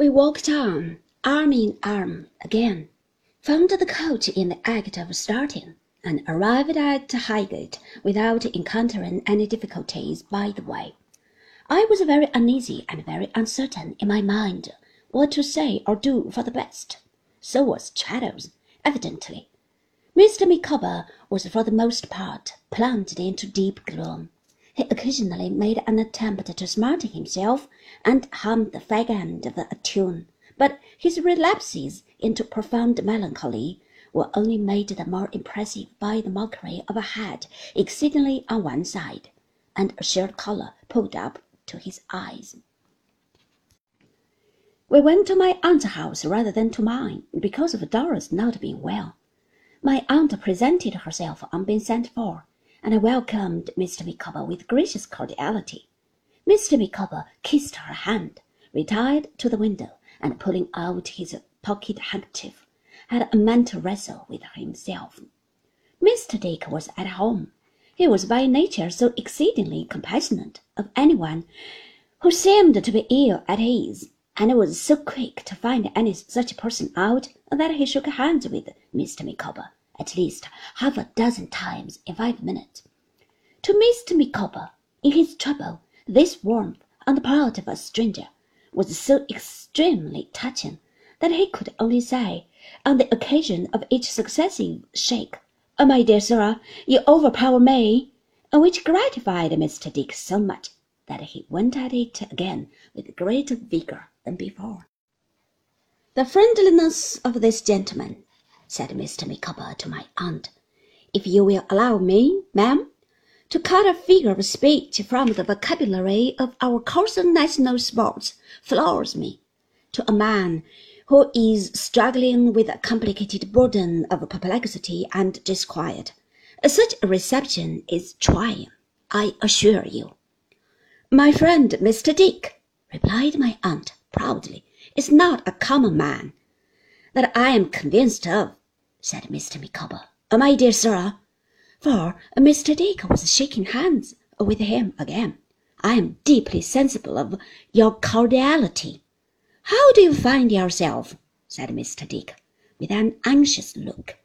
We walked on, arm in arm again, found the coach in the act of starting, and arrived at Highgate without encountering any difficulties by the way. I was very uneasy and very uncertain in my mind what to say or do for the best. So was Traddles, evidently. Mr. Micawber was for the most part plunged into deep gloom. He occasionally made an attempt to smarten himself and hum the fag end of a tune, but his relapses into profound melancholy were only made the more impressive by the mockery of a hat exceedingly on one side, and a shirt collar pulled up to his eyes. We went to my aunt's house rather than to mine, because of Dora's not being well. My aunt presented herself on being sent for, and I welcomed Mr. Micawber with gracious cordiality. Mr. Micawber kissed her hand, retired to the window, and pulling out his pocket handkerchief, had a mental wrestle with himself. Mr. Dick was at home. He was by nature so exceedingly compassionate of anyone who seemed to be ill at ease, and was so quick to find any such person out that he shook hands with Mr. Micawber at least half a dozen times in five minutes. To Mr. Micawber, in his trouble, this warmth on the part of a stranger was so extremely touching that he could only say, on the occasion of each successive shake, "Oh, my dear sir, you overpower me!" which gratified Mr. Dick so much that he went at it again with greater vigour than before. "The friendliness of this gentleman," said Mr. Micawber to my aunt, "if you will allow me, ma'am, to cut a figure of speech from the vocabulary of our coarser national sports, floors me. To a man who is struggling with a complicated burden of perplexity and disquiet, such a reception is trying, I assure you." "My friend Mr. Dick," replied my aunt proudly, "is not a common man." "That I am convinced of," said Mr. Micawber. "My dear sir," for Mr. Dick was shaking hands with him again, "I am deeply sensible of your cordiality." "How do you find yourself?" said Mr. Dick, with an anxious look.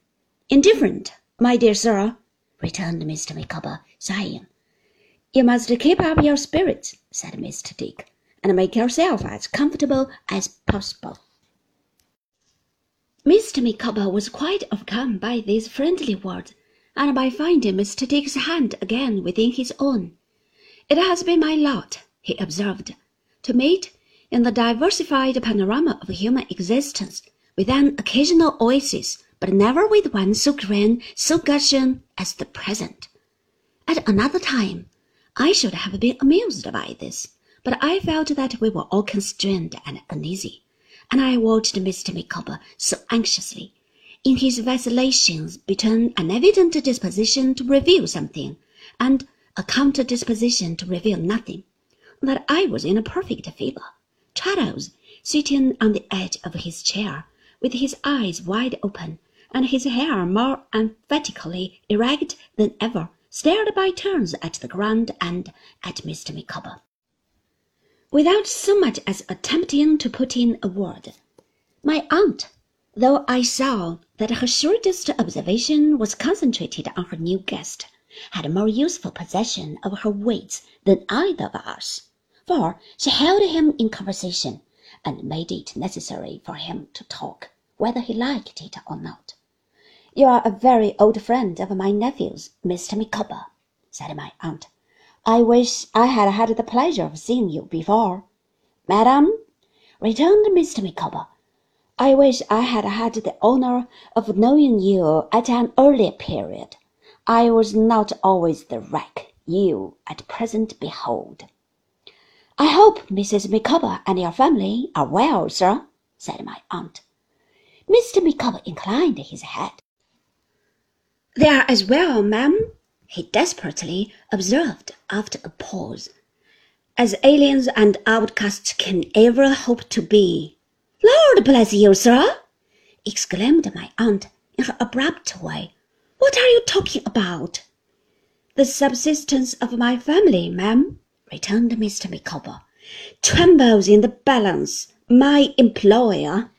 "Indifferent, my dear sir," returned Mr. Micawber, sighing. "You must keep up your spirits," said Mr. Dick and make yourself as comfortable as possible. Mr. Micawber was quite overcome by these friendly words, and by finding Mr. Dick's hand again within his own. It has been my lot, he observed, to meet, in the diversified panorama of human existence, with an occasional oasis, but never with one so grand, so gushing as the present. At another time, I should have been amused by this but I felt that we were all constrained and uneasy, and I watched Mr. Micawber so anxiously, in his vacillations between an evident disposition to reveal something and a counter disposition to reveal nothing, that I was in a perfect fever. Traddles, sitting on the edge of his chair, with his eyes wide open, and his hair more emphatically erect than ever, stared by turns at the ground and at Mr. Micawber without so much as attempting to put in a word. My aunt, though I saw that her shrewdest observation was concentrated on her new guest, had more useful possession of her wits than either of us, for she held him in conversation, and made it necessary for him to talk, whether he liked it or not. You are a very old friend of my nephew's, Mr. Micawber, said my aunt. I wish I had had the pleasure of seeing you before." "Madam," returned Mr. Micawber, "I wish I had had the honour of knowing you at an earlier period. I was not always the wreck you at present behold." "I hope Mrs. Micawber and your family are well, sir," said my aunt. Mr. Micawber inclined his head. "They are as well, ma'am he desperately observed after a pause, as aliens and outcasts can ever hope to be. Lord bless you, sir! exclaimed my aunt in her abrupt way. What are you talking about? The subsistence of my family, ma'am, returned Mr. Micawber, trembles in the balance My employer